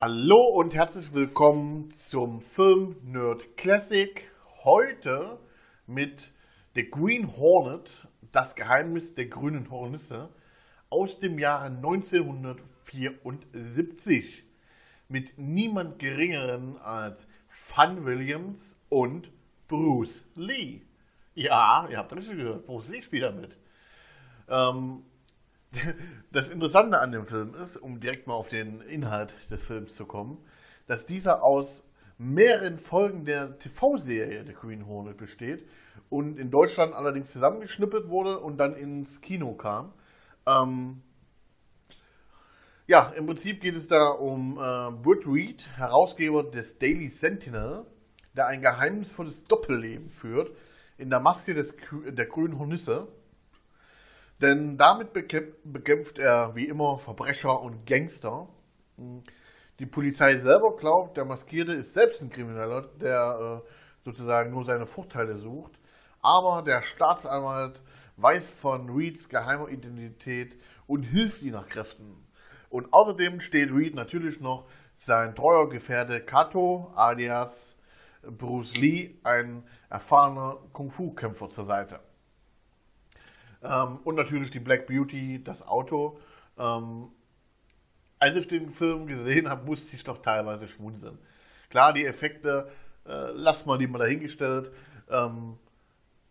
Hallo und herzlich willkommen zum Film Nerd Classic. Heute mit The Green Hornet, das Geheimnis der grünen Hornisse aus dem Jahre 1974 mit niemand geringeren als Fun Williams und Bruce Lee. Ja, ihr habt richtig gehört, Bruce Lee spielt damit. Ähm, das Interessante an dem Film ist, um direkt mal auf den Inhalt des Films zu kommen, dass dieser aus mehreren Folgen der TV-Serie The Green Hornet besteht und in Deutschland allerdings zusammengeschnippelt wurde und dann ins Kino kam. Ähm ja, im Prinzip geht es da um äh, Wood Reed, Herausgeber des Daily Sentinel, der ein geheimnisvolles Doppelleben führt in der Maske des, der grünen Hornisse denn damit bekämpft er wie immer Verbrecher und Gangster. Die Polizei selber glaubt, der Maskierte ist selbst ein Krimineller, der äh, sozusagen nur seine Vorteile sucht. Aber der Staatsanwalt weiß von Reeds geheimer Identität und hilft ihm nach Kräften. Und außerdem steht Reed natürlich noch sein treuer Gefährte Kato alias Bruce Lee, ein erfahrener Kung-Fu-Kämpfer zur Seite. Ähm, und natürlich die Black Beauty, das Auto. Ähm, als ich den Film gesehen habe, musste ich doch teilweise schmunzeln. Klar, die Effekte, äh, lass mal die mal dahingestellt. Ähm,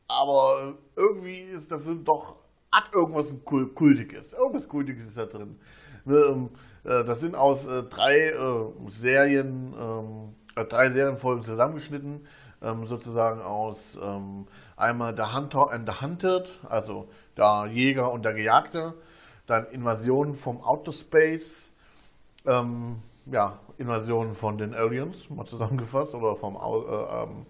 aber irgendwie ist der Film doch, hat irgendwas Kultiges. Irgendwas Kultiges ist da drin. Ne, ähm, äh, das sind aus äh, drei äh, Serien, ähm, äh, drei Serienfolgen zusammengeschnitten, ähm, sozusagen aus ähm, Einmal der Hunter and the Hunted, also der Jäger und der Gejagte. Dann Invasion vom Outer Space, ähm, ja, Invasion von den Aliens, mal zusammengefasst, oder vom, äh, ähm,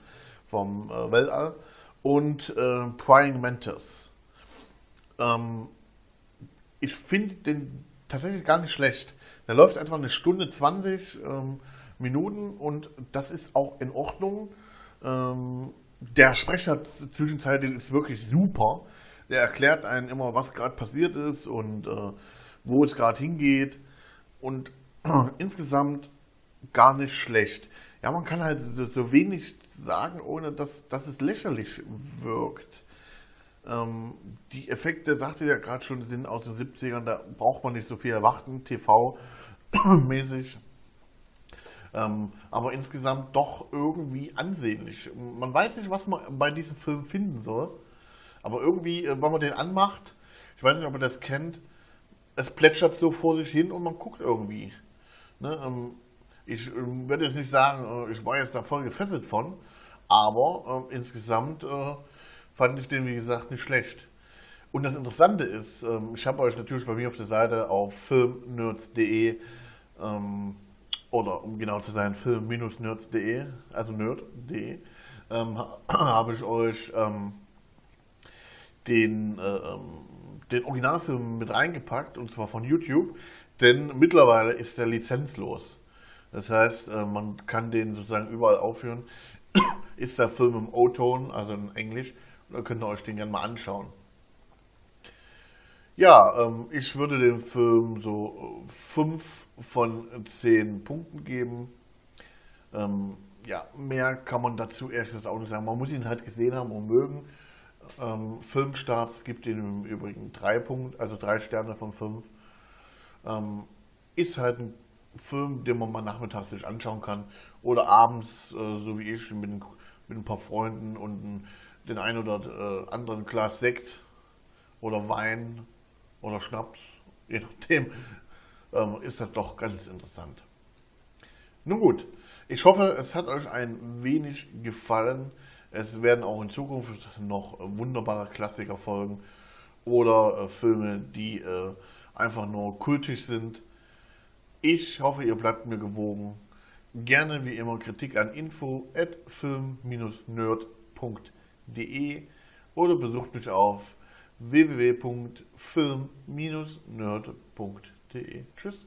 vom äh, Weltall. Und äh, Prying Mantis. Ähm, ich finde den tatsächlich gar nicht schlecht. Der läuft etwa eine Stunde 20 ähm, Minuten und das ist auch in Ordnung. Ähm, der Sprecher zwischenzeitlich ist wirklich super. Der erklärt einen immer, was gerade passiert ist und äh, wo es gerade hingeht. Und äh, insgesamt gar nicht schlecht. Ja, man kann halt so, so wenig sagen, ohne dass, dass es lächerlich wirkt. Ähm, die Effekte, sagte ja gerade schon, sind aus den 70ern, da braucht man nicht so viel erwarten, TV-mäßig ähm, aber insgesamt doch irgendwie ansehnlich. Man weiß nicht, was man bei diesem Film finden soll, aber irgendwie, äh, wenn man den anmacht, ich weiß nicht, ob ihr das kennt, es plätschert so vor sich hin und man guckt irgendwie. Ne? Ähm, ich äh, werde jetzt nicht sagen, äh, ich war jetzt da voll gefesselt von, aber äh, insgesamt äh, fand ich den, wie gesagt, nicht schlecht. Und das Interessante ist, ähm, ich habe euch natürlich bei mir auf der Seite auf filmnerds.de ähm, oder um genau zu sein, film-nerds.de, also nerd.de, ähm, habe ich euch ähm, den, äh, ähm, den Originalfilm mit reingepackt, und zwar von YouTube, denn mittlerweile ist der lizenzlos. Das heißt, äh, man kann den sozusagen überall aufführen. ist der Film im O-Ton, also in Englisch, da könnt ihr euch den gerne mal anschauen. Ja, ähm, ich würde dem Film so 5 äh, von 10 Punkten geben. Ähm, ja, mehr kann man dazu ehrlich gesagt auch nicht sagen. Man muss ihn halt gesehen haben und mögen. Ähm, Filmstarts gibt ihm im Übrigen 3 Punkte, also 3 Sterne von 5. Ähm, ist halt ein Film, den man mal nachmittags sich anschauen kann. Oder abends, äh, so wie ich, mit, mit ein paar Freunden und den ein oder äh, anderen Glas Sekt oder Wein oder Schnaps, je nachdem, ähm, ist das doch ganz interessant. Nun gut, ich hoffe, es hat euch ein wenig gefallen. Es werden auch in Zukunft noch wunderbare Klassiker folgen oder äh, Filme, die äh, einfach nur kultisch sind. Ich hoffe, ihr bleibt mir gewogen. Gerne wie immer Kritik an info at film-nerd.de oder besucht mich auf www.film-nerd.de. Tschüss.